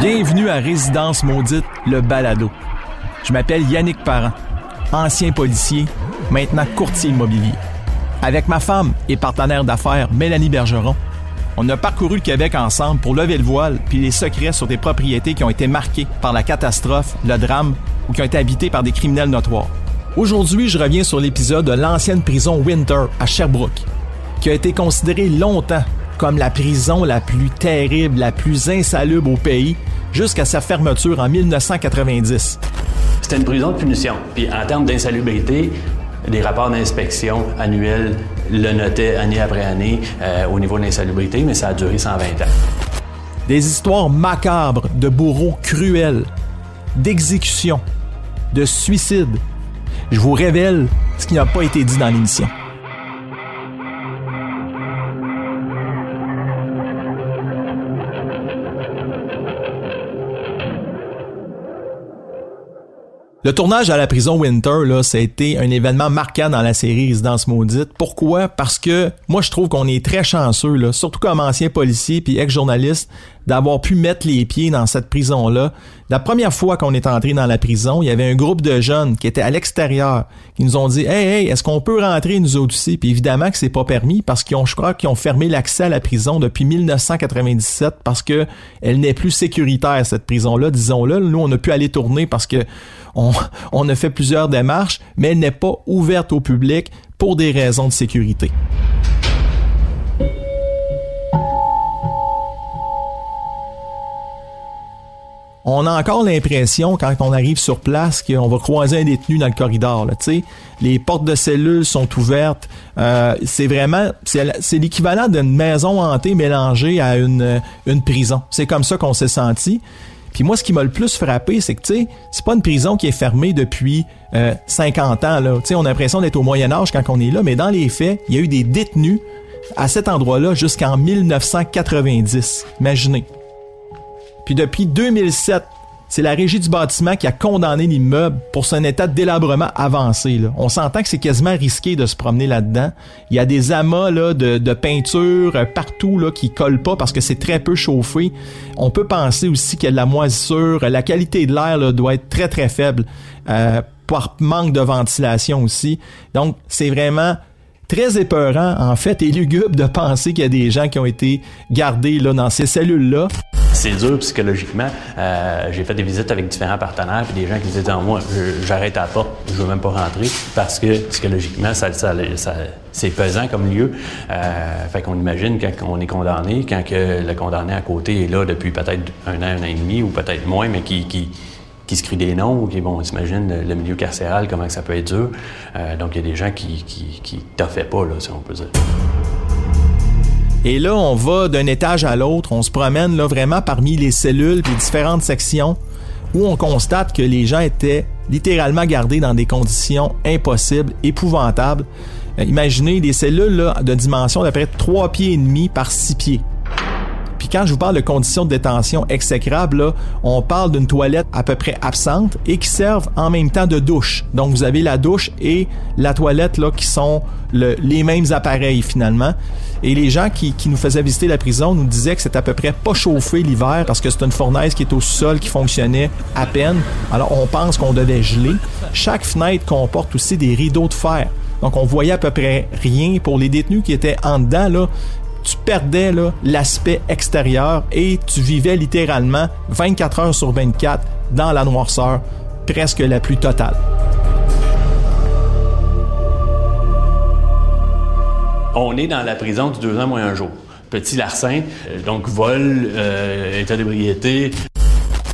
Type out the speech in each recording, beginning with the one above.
Bienvenue à Résidence Maudite, le balado. Je m'appelle Yannick Parent, ancien policier, maintenant courtier immobilier. Avec ma femme et partenaire d'affaires Mélanie Bergeron, on a parcouru le Québec ensemble pour lever le voile puis les secrets sur des propriétés qui ont été marquées par la catastrophe, le drame ou qui ont été habitées par des criminels notoires. Aujourd'hui, je reviens sur l'épisode de l'ancienne prison Winter à Sherbrooke, qui a été considérée longtemps comme la prison la plus terrible, la plus insalubre au pays, jusqu'à sa fermeture en 1990. C'était une prison de punition. Puis en termes d'insalubrité, les rapports d'inspection annuels le notaient année après année euh, au niveau de l'insalubrité, mais ça a duré 120 ans. Des histoires macabres de bourreaux cruels, d'exécutions, de suicides. Je vous révèle ce qui n'a pas été dit dans l'émission. Le tournage à la prison Winter, là, ça a été un événement marquant dans la série Résidence Maudite. Pourquoi? Parce que moi, je trouve qu'on est très chanceux, là, surtout comme ancien policier puis ex-journaliste, d'avoir pu mettre les pieds dans cette prison-là. La première fois qu'on est entré dans la prison, il y avait un groupe de jeunes qui étaient à l'extérieur, qui nous ont dit Hey, hey, est-ce qu'on peut rentrer nous autres aussi? Puis évidemment que c'est pas permis parce qu'ils ont, je crois, qu'ils ont fermé l'accès à la prison depuis 1997 parce que elle n'est plus sécuritaire, cette prison-là, disons-le. Nous, on a pu aller tourner parce que on, on a fait plusieurs démarches, mais elle n'est pas ouverte au public pour des raisons de sécurité. On a encore l'impression, quand on arrive sur place, qu'on va croiser un détenu dans le corridor. Là, les portes de cellules sont ouvertes. Euh, c'est vraiment, c'est l'équivalent d'une maison hantée mélangée à une, une prison. C'est comme ça qu'on s'est senti. Puis moi, ce qui m'a le plus frappé, c'est que, tu sais, c'est pas une prison qui est fermée depuis 50 euh, ans, là. Tu sais, on a l'impression d'être au Moyen-Âge quand on est là, mais dans les faits, il y a eu des détenus à cet endroit-là jusqu'en 1990. Imaginez. Puis depuis 2007, c'est la régie du bâtiment qui a condamné l'immeuble pour son état délabrement avancé. On s'entend que c'est quasiment risqué de se promener là-dedans. Il y a des amas de, peinture euh, partout là, qui collent pas parce que c'est très peu chauffé. On peut penser aussi qu'il y a de la moisissure. La qualité de l'air doit être très très faible euh, par manque de ventilation aussi. Donc c'est vraiment très épeurant en fait et lugubre de penser qu'il y a des gens qui ont été gardés là, dans ces cellules-là c'est dur psychologiquement. Euh, j'ai fait des visites avec différents partenaires, puis des gens qui disaient moi, j'arrête à la porte, je veux même pas rentrer, parce que psychologiquement, ça, c'est pesant comme lieu. Euh, fait qu'on imagine quand on est condamné, quand que le condamné à côté est là depuis peut-être un an, un an et demi, ou peut-être moins, mais qui, qui qui se crient des noms, ou qui, bon, on s'imagine le, milieu carcéral, comment ça peut être dur. Euh, donc, il y a des gens qui, qui, qui fait pas, là, si on peut dire. Et là, on va d'un étage à l'autre, on se promène là vraiment parmi les cellules et différentes sections où on constate que les gens étaient littéralement gardés dans des conditions impossibles, épouvantables. Euh, imaginez des cellules là, de dimension d'à peu près 3 pieds et demi par 6 pieds. Puis quand je vous parle de conditions de détention exécrables, on parle d'une toilette à peu près absente et qui servent en même temps de douche. Donc vous avez la douche et la toilette là, qui sont les mêmes appareils finalement. Et les gens qui, nous faisaient visiter la prison nous disaient que c'était à peu près pas chauffé l'hiver parce que c'est une fournaise qui est au sol qui fonctionnait à peine. Alors on pense qu'on devait geler. Chaque fenêtre comporte aussi des rideaux de fer. Donc on voyait à peu près rien pour les détenus qui étaient en dedans. Tu perdais l'aspect extérieur et tu vivais littéralement 24 heures sur 24 dans la noirceur presque la plus totale. On est dans la prison du deux ans moins un jour. Petit larcin, euh, donc vol, euh, état d'ébriété.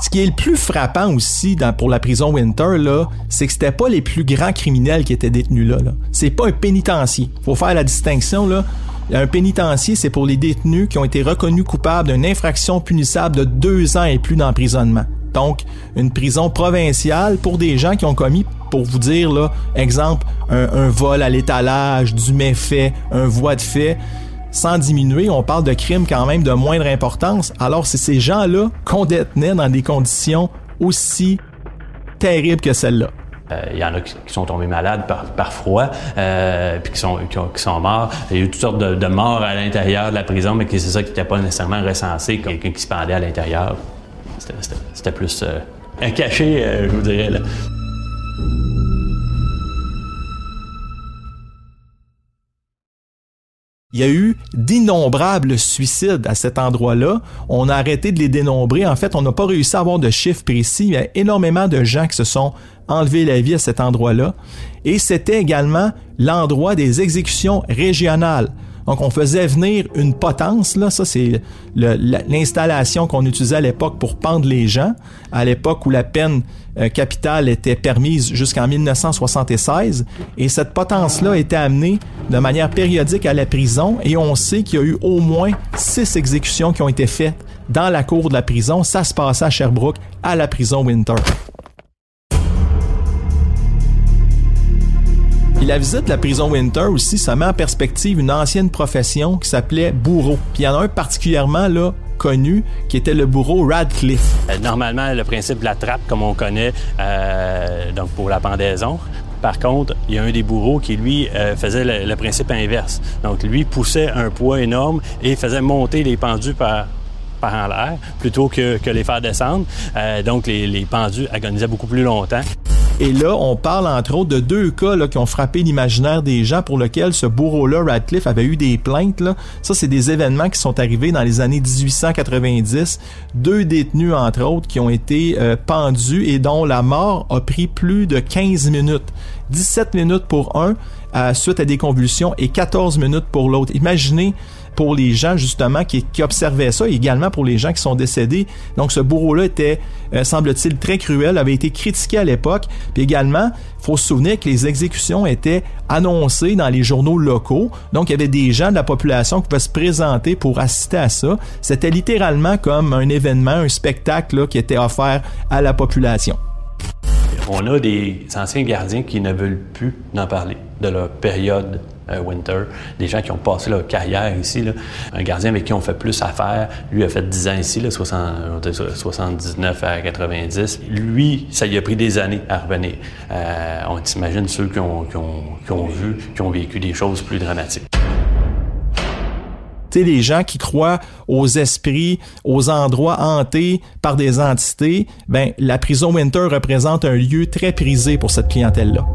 Ce qui est le plus frappant aussi dans, pour la prison Winter, là, c'est que c'était pas les plus grands criminels qui étaient détenus là. là. C'est pas un pénitencier. Faut faire la distinction là. Un pénitencier, c'est pour les détenus qui ont été reconnus coupables d'une infraction punissable de deux ans et plus d'emprisonnement. Donc, une prison provinciale pour des gens qui ont commis, pour vous dire, là, exemple, un, vol à l'étalage, du méfait, un voie de fait. Sans diminuer, on parle de crimes quand même de moindre importance. Alors, c'est ces gens-là qu'on détenait dans des conditions aussi terribles que celles-là. Euh, il y en a qui, sont tombés malades par, froid, euh, puis qui sont, qui, sont morts. Il y a eu toutes sortes de, morts à l'intérieur de la prison, mais c'est ça qui n'était pas nécessairement recensé, quelqu'un qui se pendait à l'intérieur C'était plus un cachet, je vous dirais. Là. Il y a eu d'innombrables suicides à cet endroit-là. On a arrêté de les dénombrer. En fait, on n'a pas réussi à avoir de chiffres précis. Il y a énormément de gens qui se sont enlevés la vie à cet endroit-là. Et c'était également l'endroit des exécutions régionales. Donc, on faisait venir une potence, là. Ça, c'est l'installation qu'on utilisait à l'époque pour pendre les gens, à l'époque où la peine euh, capitale était permise jusqu'en 1976. Et cette potence-là était amenée de manière périodique à la prison. Et on sait qu'il y a eu au moins six exécutions qui ont été faites dans la cour de la prison. Ça se passait à Sherbrooke, à la prison Winter. La visite de la prison Winter aussi, ça met en perspective une ancienne profession qui s'appelait bourreau. Puis il y en a un particulièrement là connu qui était le bourreau Radcliffe. Euh, normalement, le principe de la trappe, comme on connaît, euh, donc pour la pendaison, par contre, il y a un des bourreaux qui, lui, euh, faisait le, principe inverse. Donc, lui poussait un poids énorme et faisait monter les pendus par, en l'air plutôt que, que, les faire descendre. donc, les, les pendus agonisaient beaucoup plus longtemps. Et là, on parle entre autres de deux cas qui ont frappé l'imaginaire des gens pour lesquels ce bourreau-là, Radcliffe, avait eu des plaintes. Là. Ça, c'est des événements qui sont arrivés dans les années 1890. Deux détenus, entre autres, qui ont été euh, pendus et dont la mort a pris plus de 15 minutes. 17 minutes pour un, euh, suite à des convulsions, et 14 minutes pour l'autre. Imaginez pour les gens justement qui, observaient ça, et également pour les gens qui sont décédés. Donc ce bourreau-là était, euh, semble-t-il, très cruel, avait été critiqué à l'époque. Puis également, faut se souvenir que les exécutions étaient annoncées dans les journaux locaux. Donc il y avait des gens de la population qui pouvaient se présenter pour assister à ça. C'était littéralement comme un événement, un spectacle qui était offert à la population. On a des anciens gardiens qui ne veulent plus en parler de leur période Winter, des gens qui ont passé leur carrière ici. Un gardien avec qui on fait plus affaires, lui a fait 10 ans ici, là, 79 à 90. Lui, ça lui a pris des années à revenir. Euh, on s'imagine ceux qui ont vu, qui ont vécu des choses plus dramatiques les gens qui croient aux esprits, aux endroits hantés par des entités, ben la prison Winter représente un lieu très prisé pour cette clientèle-là.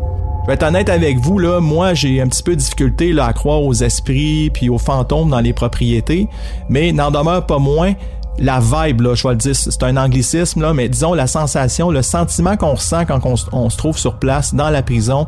Je vais être honnête avec vous, là, moi j'ai un petit peu de difficulté là, à croire aux esprits puis aux fantômes dans les propriétés, mais n'en demeure pas moins la vibe, là, je vais le dire, c'est un anglicisme, là, mais disons la sensation, le sentiment qu'on ressent quand on, se trouve sur place dans la prison,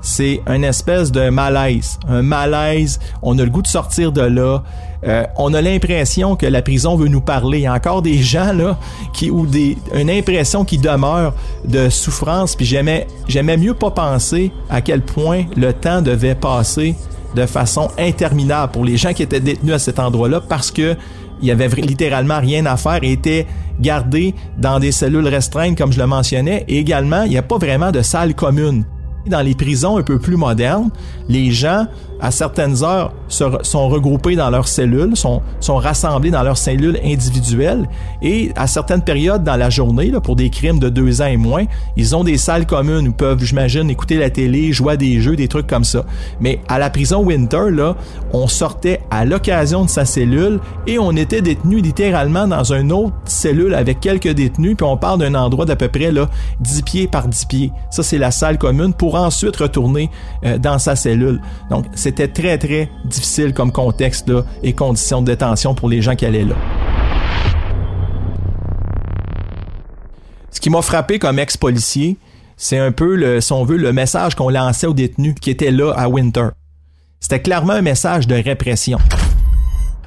c'est une espèce de malaise. Un malaise, on a le goût de sortir de là. Euh, on a l'impression que la prison veut nous parler. Il y a encore des gens là qui ou des une impression qui demeure de souffrance. Puis j'aimais j'aimais mieux pas penser à quel point le temps devait passer de façon interminable pour les gens qui étaient détenus à cet endroit-là parce que il y avait littéralement rien à faire et étaient gardés dans des cellules restreintes comme je le mentionnais et également il n'y a pas vraiment de salle commune. Dans les prisons un peu plus modernes, les gens à certaines heures, sont regroupés dans leurs cellules, sont, sont rassemblés dans leurs cellules individuelles et à certaines périodes dans la journée, là, pour des crimes de deux ans et moins, ils ont des salles communes où peuvent, j'imagine, écouter la télé, jouer à des jeux, des trucs comme ça. Mais à la prison Winter, là, on sortait à l'occasion de sa cellule et on était détenu littéralement dans une autre cellule avec quelques détenus, puis on parle d'un endroit d'à peu près là, 10 pieds par 10 pieds. Ça, c'est la salle commune pour ensuite retourner euh, dans sa cellule. Donc, c'était très, très difficile comme contexte là, et conditions de détention pour les gens qui allaient là. Ce qui m'a frappé comme ex-policier, c'est un peu, le, si on veut, le message qu'on lançait aux détenus qui étaient là à Winter. C'était clairement un message de répression.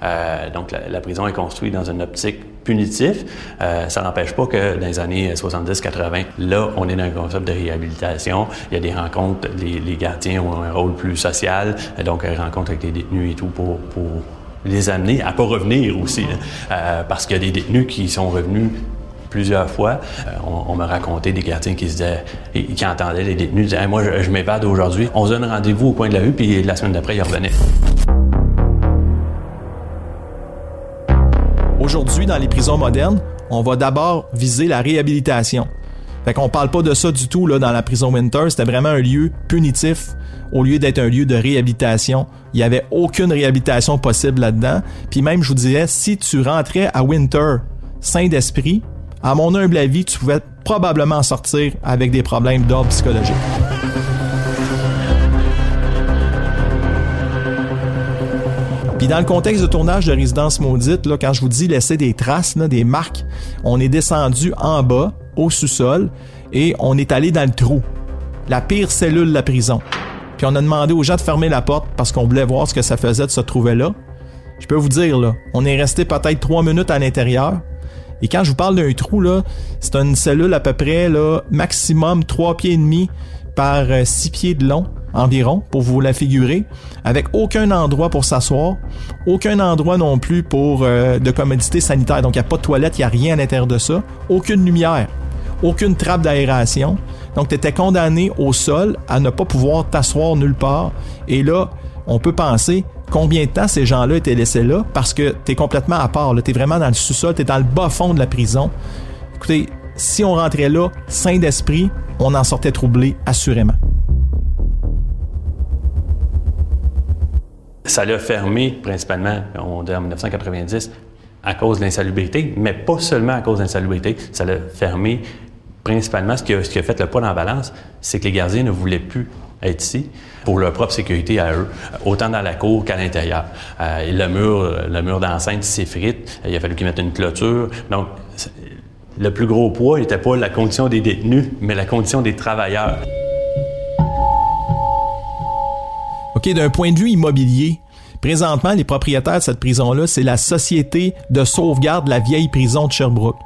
Euh, donc, la, prison est construite dans une optique punitive. Euh, ça n'empêche pas que dans les années 70-80, là, on est dans un concept de réhabilitation. Il y a des rencontres, les, gardiens ont un rôle plus social, donc une rencontre avec les détenus et tout pour, les amener à pas revenir aussi. Euh, parce qu'il y a des détenus qui sont revenus plusieurs fois. on, me racontait des gardiens qui se disaient, qui entendaient les détenus dire Moi, je, je m'évade aujourd'hui. On se donne rendez-vous au coin de la rue, puis la semaine d'après, ils revenaient. Aujourd'hui, dans les prisons modernes, on va d'abord viser la réhabilitation. Fait qu'on parle pas de ça du tout dans la prison Winter, c'était vraiment un lieu punitif au lieu d'être un lieu de réhabilitation. Il y avait aucune réhabilitation possible là-dedans. Puis même je vous dirais si tu rentrais à Winter sain d'esprit, à mon humble avis, tu pouvais probablement sortir avec des problèmes d'ordre psychologique. Puis dans le contexte de tournage de Résidence Maudite, là, quand je vous dis laisser des traces, des marques, on est descendu en bas, au sous-sol, et on est allé dans le trou. La pire cellule de la prison. Puis on a demandé aux gens de fermer la porte parce qu'on voulait voir ce que ça faisait de se trouver là. Je peux vous dire, là, on est resté peut-être trois minutes à l'intérieur. Et quand je vous parle d'un trou, là, c'est une cellule à peu près là, maximum trois pieds et demi par euh, six pieds de long environ, pour vous la figurer, avec aucun endroit pour s'asseoir, aucun endroit non plus pour euh, de commodité sanitaire. Donc il n'y a pas de toilette, il n'y a rien à l'intérieur de ça, aucune lumière, aucune trappe d'aération. Donc tu étais condamné au sol à ne pas pouvoir t'asseoir nulle part. Et là, on peut penser combien de temps ces gens-là étaient laissés là parce que tu es complètement à part. Tu es vraiment dans le sous-sol, tu dans le bas fond de la prison. Écoutez, si on rentrait là, sain d'esprit, on en sortait troublé, assurément. Ça l'a fermé principalement en 1990 à cause de l'insalubrité, mais pas seulement à cause de l'insalubrité. Ça l'a fermé principalement. Ce qui, a, ce qui a fait le poids dans la balance, c'est que les gardiens ne voulaient plus être ici pour leur propre sécurité à eux, autant dans la cour qu'à l'intérieur. Euh, le mur, le mur d'enceinte s'effrite. Il a fallu qu'ils mettent une clôture. Donc, le plus gros poids n'était pas la condition des détenus, mais la condition des travailleurs. D'un point de vue immobilier, présentement, les propriétaires de cette prison-là, c'est la Société de sauvegarde de la vieille prison de Sherbrooke.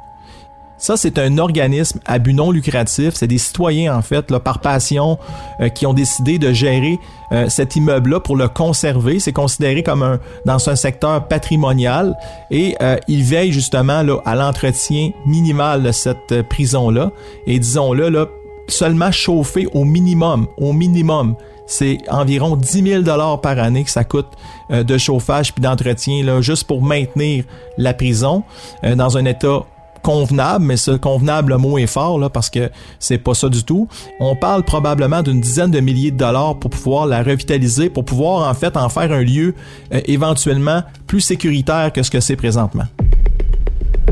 Ça, c'est un organisme à but non lucratif. C'est des citoyens, en fait, par passion, euh, qui ont décidé de gérer euh, cet immeuble-là pour le conserver. C'est considéré comme un dans un secteur patrimonial et euh, ils veillent justement là, à l'entretien minimal de cette prison-là. Et disons-le, là, seulement chauffer au minimum, au minimum. C'est environ 10 000 dollars par année que ça coûte de chauffage puis d'entretien là, juste pour maintenir la prison dans un état convenable, mais ce convenable, le mot est fort là, parce que c'est pas ça du tout. On parle probablement d'une dizaine de milliers de dollars pour pouvoir la revitaliser, pour pouvoir en fait en faire un lieu euh, éventuellement plus sécuritaire que ce que c'est présentement.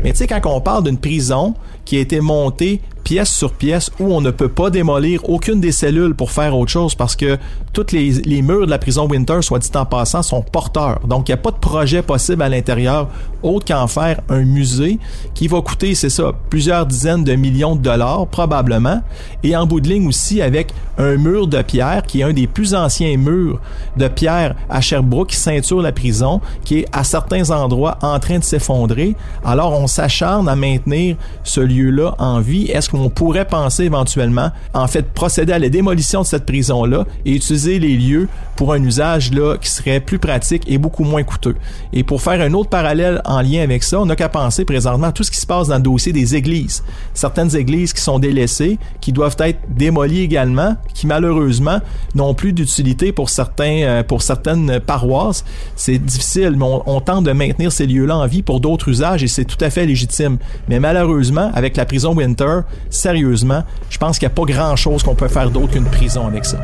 Mais tu sais, quand on parle d'une prison qui a été montée pièce sur pièce où on ne peut pas démolir aucune des cellules pour faire autre chose parce que tous les, murs de la prison Winter, soit dit en passant, sont porteurs. Donc, il n'y a pas de projet possible à l'intérieur autre qu'en faire un musée qui va coûter, c'est ça, plusieurs dizaines de millions de dollars probablement. Et en bout de ligne aussi avec un mur de pierre qui est un des plus anciens murs de pierre à Sherbrooke qui ceinture la prison, qui est à certains endroits en train de s'effondrer. Alors, on s'acharne à maintenir ce lieu-là en vie. Est-ce on pourrait penser éventuellement, en fait, procéder à la démolition de cette prison-là et utiliser les lieux pour un usage là qui serait plus pratique et beaucoup moins coûteux. Et pour faire un autre parallèle en lien avec ça, on n'a qu'à penser présentement à tout ce qui se passe dans le dossier des églises. Certaines églises qui sont délaissées, qui doivent être démolies également, qui malheureusement n'ont plus d'utilité pour euh, certaines paroisses. C'est difficile, mais on, on tente de maintenir ces lieux-là en vie pour d'autres usages et c'est tout à fait légitime. Mais malheureusement, avec la prison Winter, sérieusement, je pense qu'il n'y a pas grand-chose qu'on peut faire d'autre qu'une prison avec ça.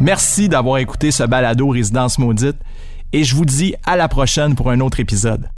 Merci d'avoir écouté ce balado Résidence Maudite et je vous dis à la prochaine pour un autre épisode.